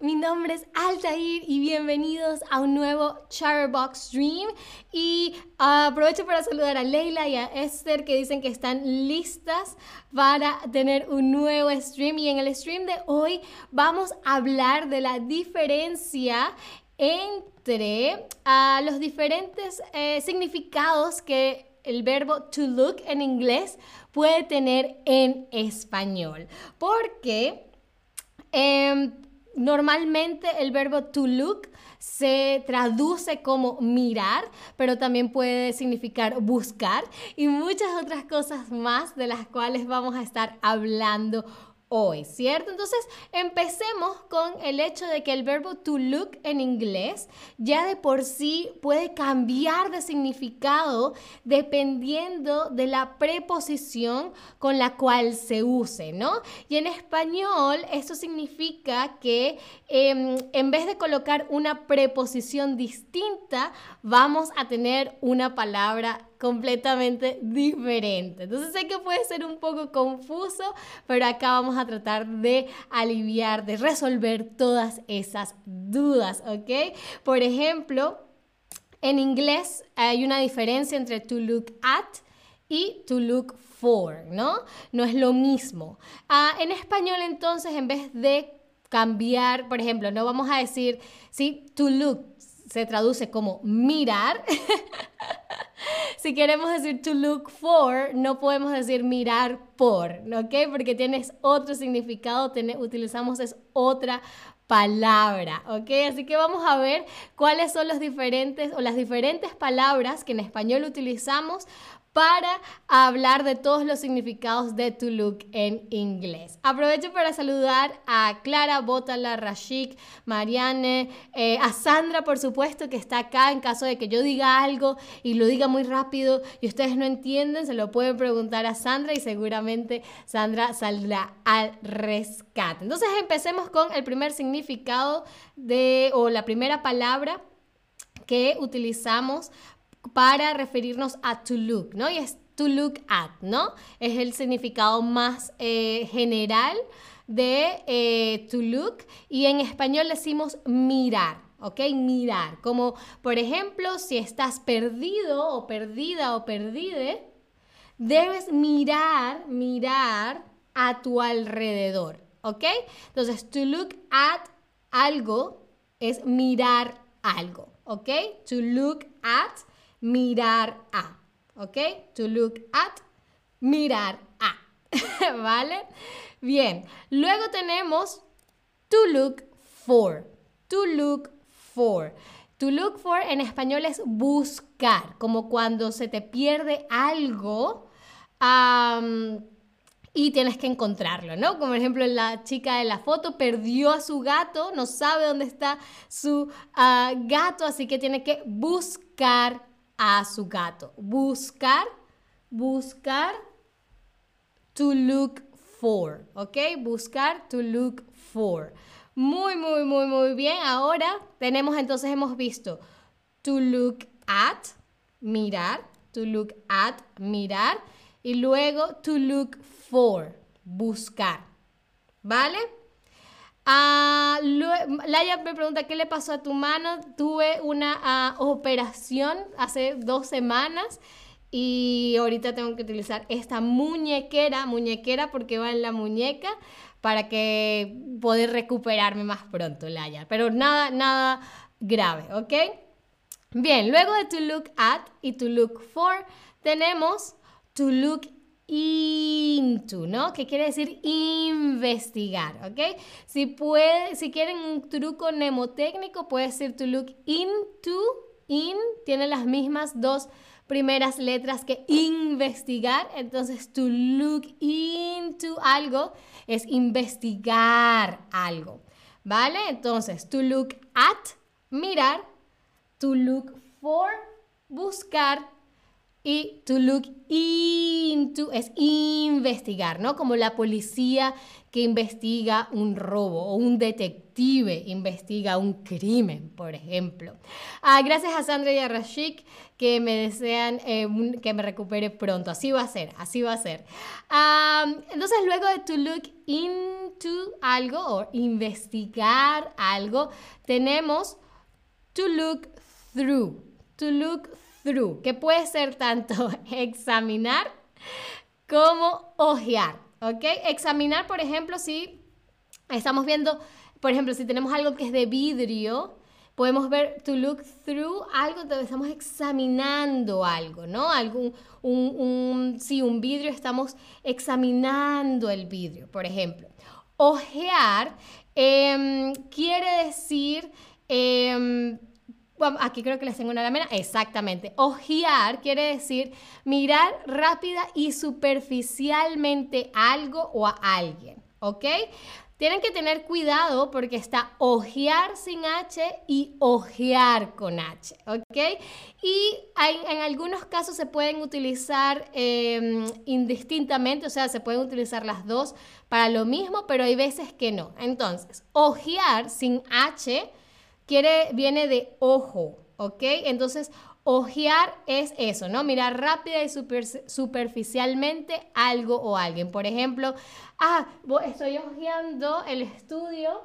mi nombre es Altair y bienvenidos a un nuevo Chatterbox Stream. Y aprovecho para saludar a Leila y a Esther que dicen que están listas para tener un nuevo stream. Y en el stream de hoy vamos a hablar de la diferencia entre ah, los diferentes eh, significados que el verbo to look en inglés puede tener en español. Porque Em, normalmente el verbo to look se traduce como mirar, pero también puede significar buscar y muchas otras cosas más de las cuales vamos a estar hablando hoy, ¿cierto? Entonces, empecemos con el hecho de que el verbo to look en inglés ya de por sí puede cambiar de significado dependiendo de la preposición con la cual se use, ¿no? Y en español esto significa que em, en vez de colocar una preposición distinta, vamos a tener una palabra completamente diferente. Entonces sé que puede ser un poco confuso, pero acá vamos a tratar de aliviar, de resolver todas esas dudas, ¿ok? Por ejemplo, en inglés hay una diferencia entre to look at y to look for, ¿no? No es lo mismo. Ah, en español entonces, en vez de cambiar, por ejemplo, no vamos a decir, sí, to look se traduce como mirar. si queremos decir to look for, no podemos decir mirar por, ¿ok? Porque tienes otro significado, utilizamos es otra palabra, ¿ok? Así que vamos a ver cuáles son los diferentes o las diferentes palabras que en español utilizamos para hablar de todos los significados de to look en inglés. Aprovecho para saludar a Clara, Botala, Rashik, Marianne, eh, a Sandra, por supuesto, que está acá en caso de que yo diga algo y lo diga muy rápido y ustedes no entienden, se lo pueden preguntar a Sandra y seguramente Sandra saldrá al rescate. Entonces empecemos con el primer significado de, o la primera palabra que utilizamos para referirnos a to look, ¿no? Y es to look at, ¿no? Es el significado más eh, general de eh, to look y en español decimos mirar. ¿ok? Mirar, como por ejemplo, si estás perdido o perdida o perdide, debes mirar, mirar a tu alrededor, ¿ok? Entonces, to look at algo es mirar algo, ¿ok? To look at mirar a. ¿Ok? To look at, mirar a. ¿Vale? Bien. Luego tenemos to look for. To look for. To look for en español es buscar, como cuando se te pierde algo y tienes que encontrarlo, ¿no? Como por ejemplo la chica de la foto perdió a su gato, no sabe dónde está su ah, gato, así que tiene que buscar a su gato. Buscar, buscar, to look for, ¿ok? Buscar, to look for. Muy, muy, muy, muy bien. Ahora tenemos entonces, hemos visto to look at, mirar, to look at, mirar, y luego to look for, buscar. ¿Vale? Ah, Laia me pregunta, ¿qué le pasó a tu mano? Tuve una ah, operación hace dos semanas y ahorita tengo que utilizar esta muñequera, muñequera porque va en la muñeca para que poder recuperarme más pronto, Laia. Pero nada, nada grave, ¿ok? Bien, luego de to look at y to look for, tenemos to look into, ¿no? Que quiere decir investigar, ¿ok? Si, puede, si quieren un truco mnemotécnico, puede ser to look into, in, tiene las mismas dos primeras letras que investigar, entonces to look into algo es investigar algo, ¿vale? Entonces, to look at, mirar, to look for, buscar, Y to look into es investigar, ¿no? Como la policía que investiga un robo o un detective investiga un crimen, por ejemplo. Ah, gracias a Sandra y a Rashik que me desean eh, que me recupere pronto. Así va a ser, así va a ser. entonces, luego de to look into algo o investigar algo, tenemos to look through. To look through, que puede ser tanto examinar como ojear. ¿Ok? Examinar, por ejemplo, si estamos viendo, por ejemplo, si tenemos algo que es de vidrio, podemos ver to look through algo, estamos examinando algo, ¿no? Algún, un, un, vidrio, estamos examinando el vidrio, por ejemplo. Ojear em, quiere decir... Em, aquí creo que les tengo una lámina. Exactamente. Ojear quiere decir mirar rápida y superficialmente algo o a alguien. ¿Ok? Tienen que tener cuidado porque está ojear sin H y ojear con H, ¿ok? Y en algunos casos se pueden utilizar em, indistintamente, o sea, se pueden utilizar las dos para lo mismo, pero hay veces que no. Entonces, ojear sin H quiere, viene de ojo, ¿ok? Entonces, ojear es eso, ¿no? Mirar rápida y superficialmente algo o alguien. Por ejemplo, ah, estoy ojeando el estudio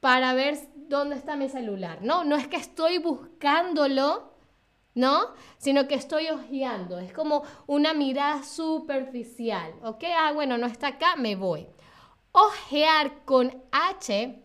para ver dónde está mi celular. No, no es que estoy buscándolo, ¿no? Sino que estoy ojeando. Es como una mirada superficial, ¿ok? Ah, bueno, no está acá, me voy. Ojear con H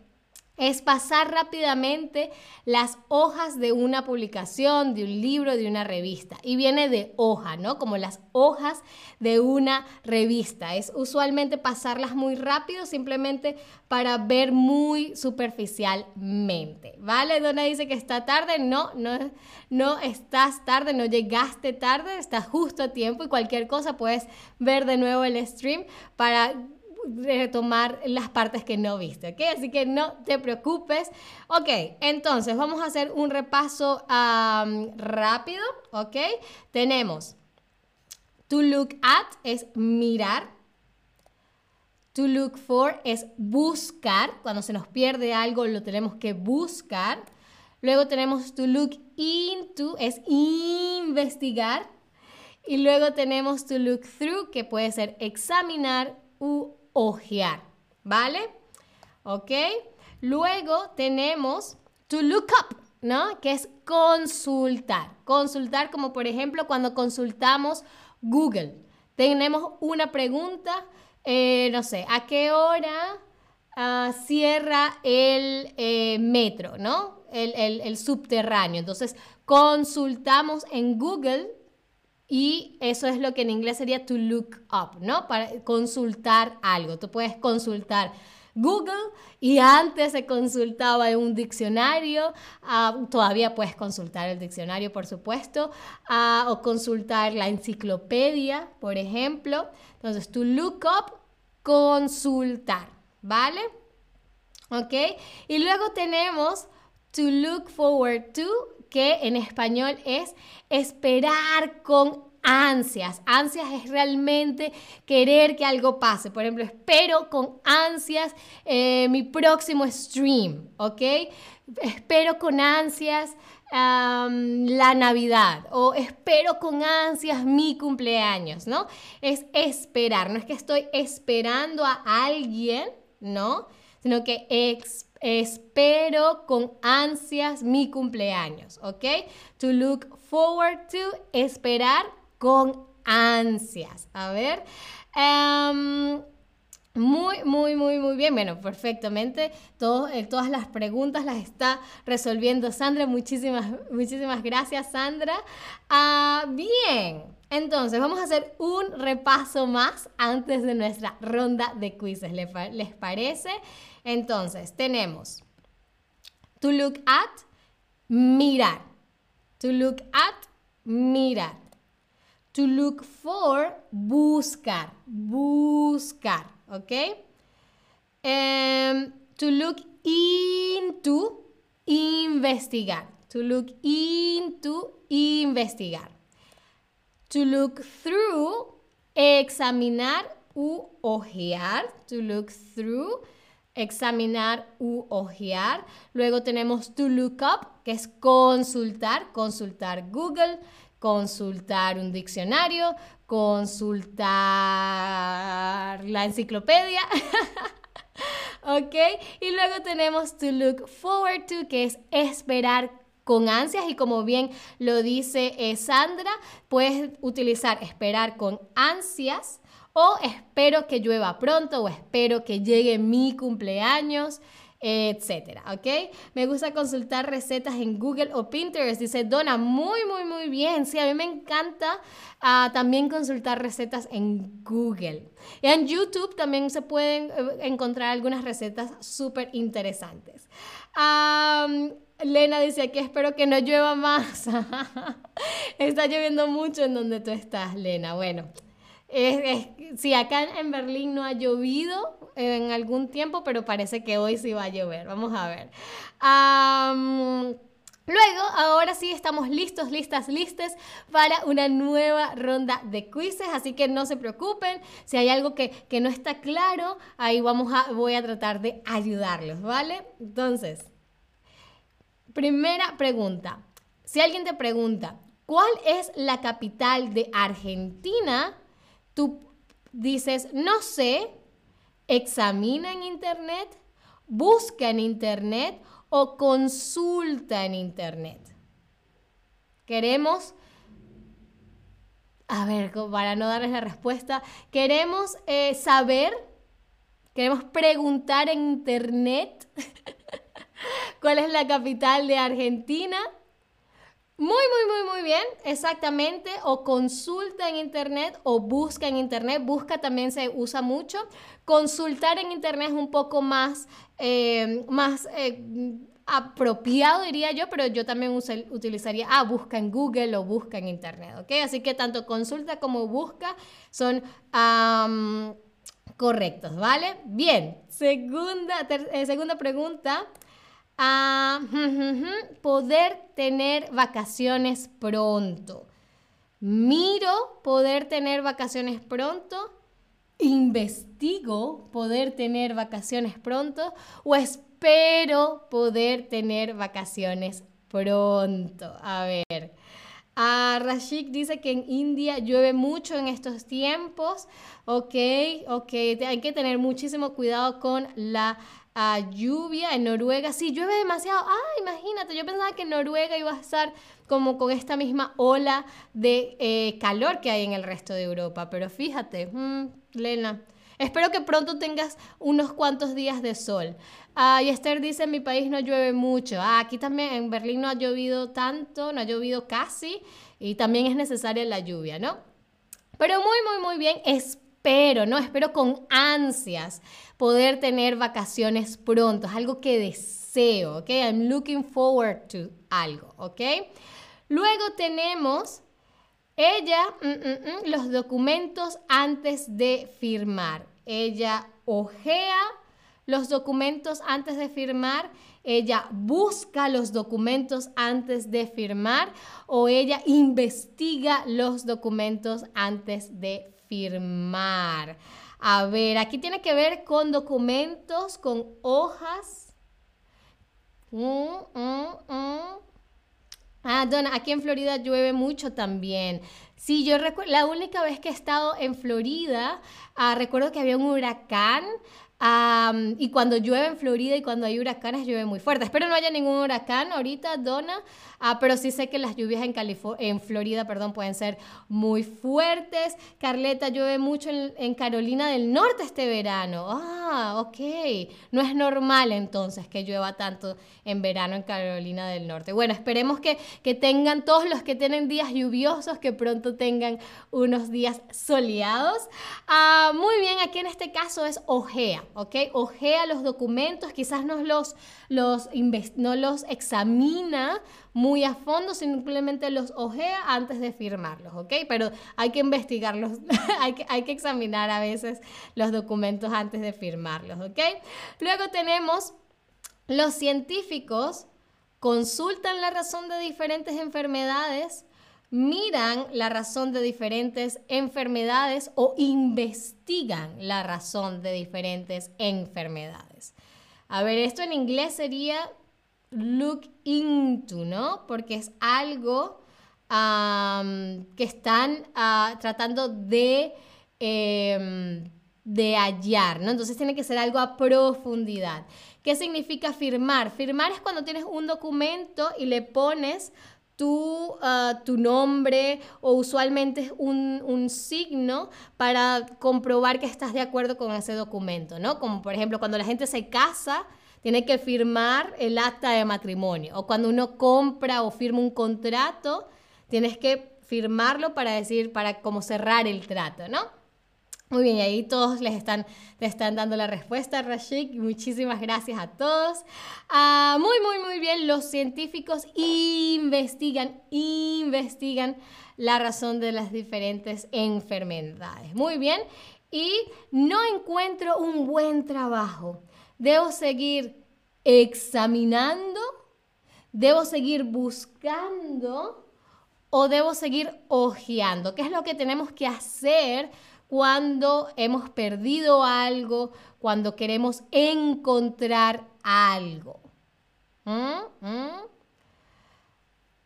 es pasar rápidamente las hojas de una publicación, de un libro, de una revista. Y viene de hoja, ¿no? Como las hojas de una revista. Es usualmente pasarlas muy rápido simplemente para ver muy superficialmente. ¿Vale? Donna dice que está tarde. No, no, no estás tarde, no llegaste tarde, estás justo a tiempo y cualquier cosa puedes ver de nuevo el stream para retomar las partes que no viste, ¿ok? Así que no te preocupes. Ok, entonces vamos a hacer un repaso rápido, ¿ok? Tenemos to look at es mirar. To look for es buscar. Cuando se nos pierde algo lo tenemos que buscar. Luego tenemos to look into es investigar. Y luego tenemos to look through que puede ser examinar u ojear, ¿vale? ¿Ok? Luego tenemos to look up, ¿no? Que es consultar. Consultar como por ejemplo cuando consultamos Google. Tenemos una pregunta, eh, no sé, ¿a qué hora ah, cierra el eh, metro, ¿no? el subterráneo. Entonces, consultamos en Google y eso es lo que en inglés sería to look up, ¿no? Para consultar algo. Tú puedes consultar Google y antes se consultaba en un diccionario, ah, todavía puedes consultar el diccionario, por supuesto, ah, o consultar la enciclopedia, por ejemplo. Entonces, to look up, consultar, ¿vale? ¿Ok? Y luego tenemos to look forward to, que en español es esperar con ansias. Ansias es realmente querer que algo pase. Por ejemplo, espero con ansias eh, mi próximo stream, ¿ok? Espero con ansias la Navidad o espero con ansias mi cumpleaños, ¿no? Es esperar, no es que estoy esperando a alguien, ¿no? Sino que espero con ansias mi cumpleaños, ¿ok? To look forward to, esperar con ansias. A ver. Em, muy, muy, muy, muy bien. Bueno, perfectamente. Eh, todas las preguntas las está resolviendo Sandra. Muchísimas, muchísimas gracias, Sandra. Ah, bien. Entonces, vamos a hacer un repaso más antes de nuestra ronda de quizzes. ¿Les parece? Entonces, tenemos to look at, mirar. To look at, mirar. To look for, buscar. Buscar, ¿ok? Um, to look into, investigar. To look into, investigar. To look through, examinar u ojear. To look through, examinar u ojear. Luego tenemos to look up, que es consultar, consultar Google, consultar un diccionario, consultar la enciclopedia. ¿Ok? Y luego tenemos to look forward to, que es esperar con ansias y como bien lo dice eh, Sandra, puedes utilizar esperar con ansias o espero que llueva pronto o espero que llegue mi cumpleaños etcétera, ¿ok? Me gusta consultar recetas en Google o Pinterest, dice Donna, muy, muy, muy bien, sí, a mí me encanta ah, también consultar recetas en Google. Y en YouTube también se pueden eh, encontrar algunas recetas súper interesantes. Lena dice aquí, espero que no llueva más. Está lloviendo mucho en donde tú estás, Lena. Bueno, sí, acá en Berlín no ha llovido en algún tiempo, pero parece que hoy sí va a llover. Vamos a ver. Luego, ahora sí estamos listos, listas, listes para una nueva ronda de quizzes, así que no se preocupen. Si hay algo que, que no está claro, ahí vamos a, voy a tratar de ayudarlos, ¿vale? Entonces, primera pregunta. Si alguien te pregunta, ¿cuál es la capital de Argentina? Tú dices, no sé, examina en Internet, busca en Internet o consulta en Internet. Queremos, a ver, para no darles la respuesta, queremos eh, saber, queremos preguntar en Internet cuál es la capital de Argentina muy, muy, muy, muy bien, exactamente. O consulta en internet o busca en internet. Busca también se usa mucho. Consultar en internet es un poco más, eh, más eh, apropiado, diría yo, pero yo también utilizaría, ah, busca en Google o busca en internet, ¿ok? Así que tanto consulta como busca son correctos, ¿vale? Bien, segunda, eh, segunda pregunta a poder tener vacaciones pronto. Miro poder tener vacaciones pronto, investigo poder tener vacaciones pronto o espero poder tener vacaciones pronto. A ver. A Rashik dice que en India llueve mucho en estos tiempos. Ok, ok. Hay que tener muchísimo cuidado con la lluvia en Noruega. Sí, llueve demasiado. Ah, imagínate, yo pensaba que Noruega iba a estar como con esta misma ola de eh, calor que hay en el resto de Europa. Pero fíjate, mm, Lena, espero que pronto tengas unos cuantos días de sol. Ah, y Esther dice, mi país no llueve mucho. Ah, aquí también en Berlín no ha llovido tanto, no ha llovido casi. Y también es necesaria la lluvia, ¿no? Pero muy, muy, muy bien. Espero, ¿no? Espero con ansias poder tener vacaciones pronto, es algo que deseo, ¿ok? I'm looking forward to algo, ¿ok? Luego tenemos ella, mm, mm, mm, los documentos antes de firmar. Ella ojea los documentos antes de firmar, ella busca los documentos antes de firmar o ella investiga los documentos antes de firmar. A ver, aquí tiene que ver con documentos, con hojas. Mm, mm, mm. Ah, Donna, aquí en Florida llueve mucho también. Sí, yo recuerdo, la única vez que he estado en Florida, ah, recuerdo que había un huracán y cuando llueve en Florida y cuando hay huracanes llueve muy fuerte. Espero no haya ningún huracán ahorita, Donna, ah, pero sí sé que las lluvias en, en Florida perdón, pueden ser muy fuertes. Carleta, llueve mucho en, Carolina del Norte este verano. Ah, ok. No es normal entonces que llueva tanto en verano en Carolina del Norte. Bueno, esperemos que, que tengan todos los que tienen días lluviosos, que pronto tengan unos días soleados. Ah, muy bien, aquí en este caso es ojea. ¿Ok? Ojea los documentos, quizás no los, no los examina muy a fondo, simplemente los ojea antes de firmarlos, ¿ok? Pero hay que investigarlos, hay, que, hay que examinar a veces los documentos antes de firmarlos, ¿ok? Luego tenemos los científicos consultan la razón de diferentes enfermedades miran la razón de diferentes enfermedades o investigan la razón de diferentes enfermedades. A ver, esto en inglés sería look into, ¿no? Porque es algo que están ah, tratando de, em, de hallar, ¿no? Entonces tiene que ser algo a profundidad. ¿Qué significa firmar? Firmar es cuando tienes un documento y le pones tu, ah, tu nombre o usualmente es un, un, signo para comprobar que estás de acuerdo con ese documento, ¿no? Como por ejemplo cuando la gente se casa, tiene que firmar el acta de matrimonio. O cuando uno compra o firma un contrato, tienes que firmarlo para decir, para como cerrar el trato, ¿no? Muy bien, y ahí todos les están, están dando la respuesta, Rashik. Muchísimas gracias a todos. Ah, muy, muy, muy bien. Los científicos investigan, investigan la razón de las diferentes enfermedades. Muy bien. Y no encuentro un buen trabajo. Debo seguir examinando, debo seguir buscando o debo seguir ojeando. ¿Qué es lo que tenemos que hacer? Cuando hemos perdido algo, cuando queremos encontrar algo. ¿Mm? ¿Mm?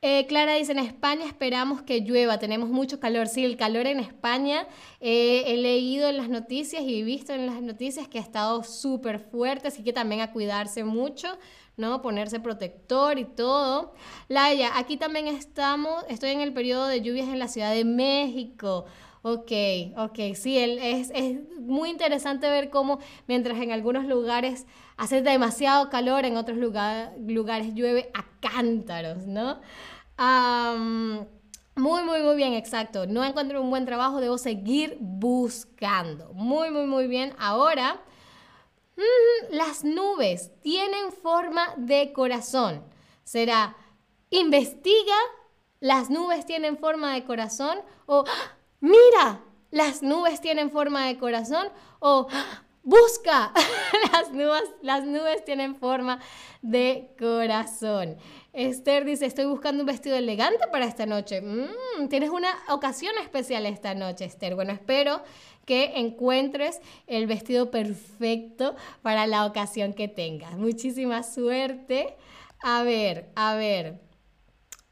Eh, Clara dice, en España esperamos que llueva, tenemos mucho calor. Sí, el calor en España, eh, he leído en las noticias y visto en las noticias que ha estado súper fuerte, así que también a cuidarse mucho, ¿no? Ponerse protector y todo. Laia, aquí también estamos, estoy en el periodo de lluvias en la Ciudad de México. Ok, ok, sí, es, es muy interesante ver cómo mientras en algunos lugares hace demasiado calor, en otros lugares llueve a cántaros, ¿no? muy, muy, muy bien, exacto. No encuentro un buen trabajo, debo seguir buscando. Muy, muy, muy bien. Ahora, mm, las nubes tienen forma de corazón. Será, investiga, las nubes tienen forma de corazón o mira, las nubes tienen forma de corazón o busca, las nubes, las nubes tienen forma de corazón. Esther dice, estoy buscando un vestido elegante para esta noche. Mm, tienes una ocasión especial esta noche, Esther. Bueno, espero que encuentres el vestido perfecto para la ocasión que tengas. Muchísima suerte. A ver, a ver.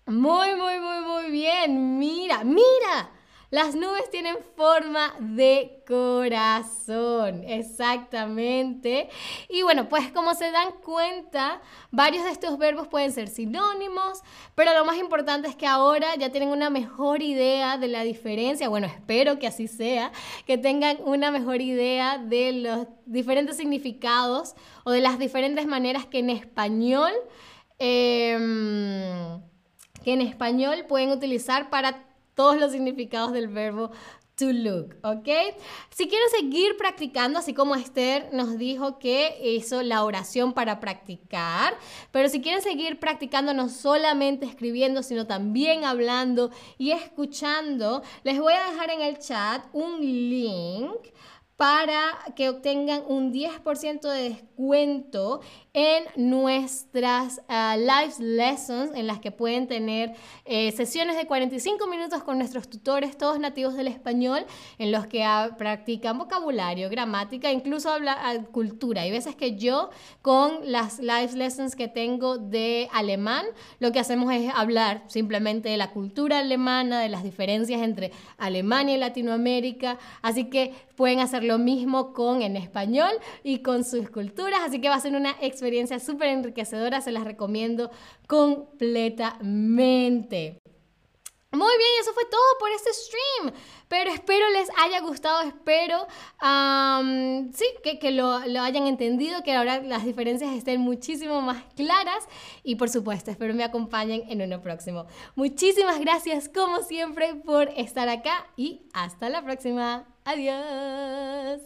Muy, muy, muy, muy bien. Mira, mira. Las nubes tienen forma de corazón, exactamente. Y bueno, pues como se dan cuenta, varios de estos verbos pueden ser sinónimos, pero lo más importante es que ahora ya tienen una mejor idea de la diferencia. Bueno, espero que así sea, que tengan una mejor idea de los diferentes significados o de las diferentes maneras que en español... Em, que en español pueden utilizar para todos los significados del verbo to look, ¿ok? Si quieren seguir practicando, así como Esther nos dijo que hizo la oración para practicar, pero si quieren seguir practicando no solamente escribiendo, sino también hablando y escuchando, les voy a dejar en el chat un link para que obtengan un 10% de descuento en nuestras uh, live lessons, en las que pueden tener eh, sesiones de 45 minutos con nuestros tutores, todos nativos del español, en los que practican vocabulario, gramática, incluso habla, uh, cultura. Hay veces que yo, con las live lessons que tengo de alemán, lo que hacemos es hablar simplemente de la cultura alemana, de las diferencias entre Alemania y Latinoamérica. Así que pueden hacer lo mismo con en español y con sus culturas. Así que va a ser una experiencia súper enriquecedora, se las recomiendo completamente. Muy bien, eso fue todo por este stream. Pero espero les haya gustado, espero sí, que, lo, lo, hayan entendido, que ahora las diferencias estén muchísimo más claras. Y por supuesto, espero me acompañen en uno próximo. Muchísimas gracias, como siempre, por estar acá y hasta la próxima. Adiós.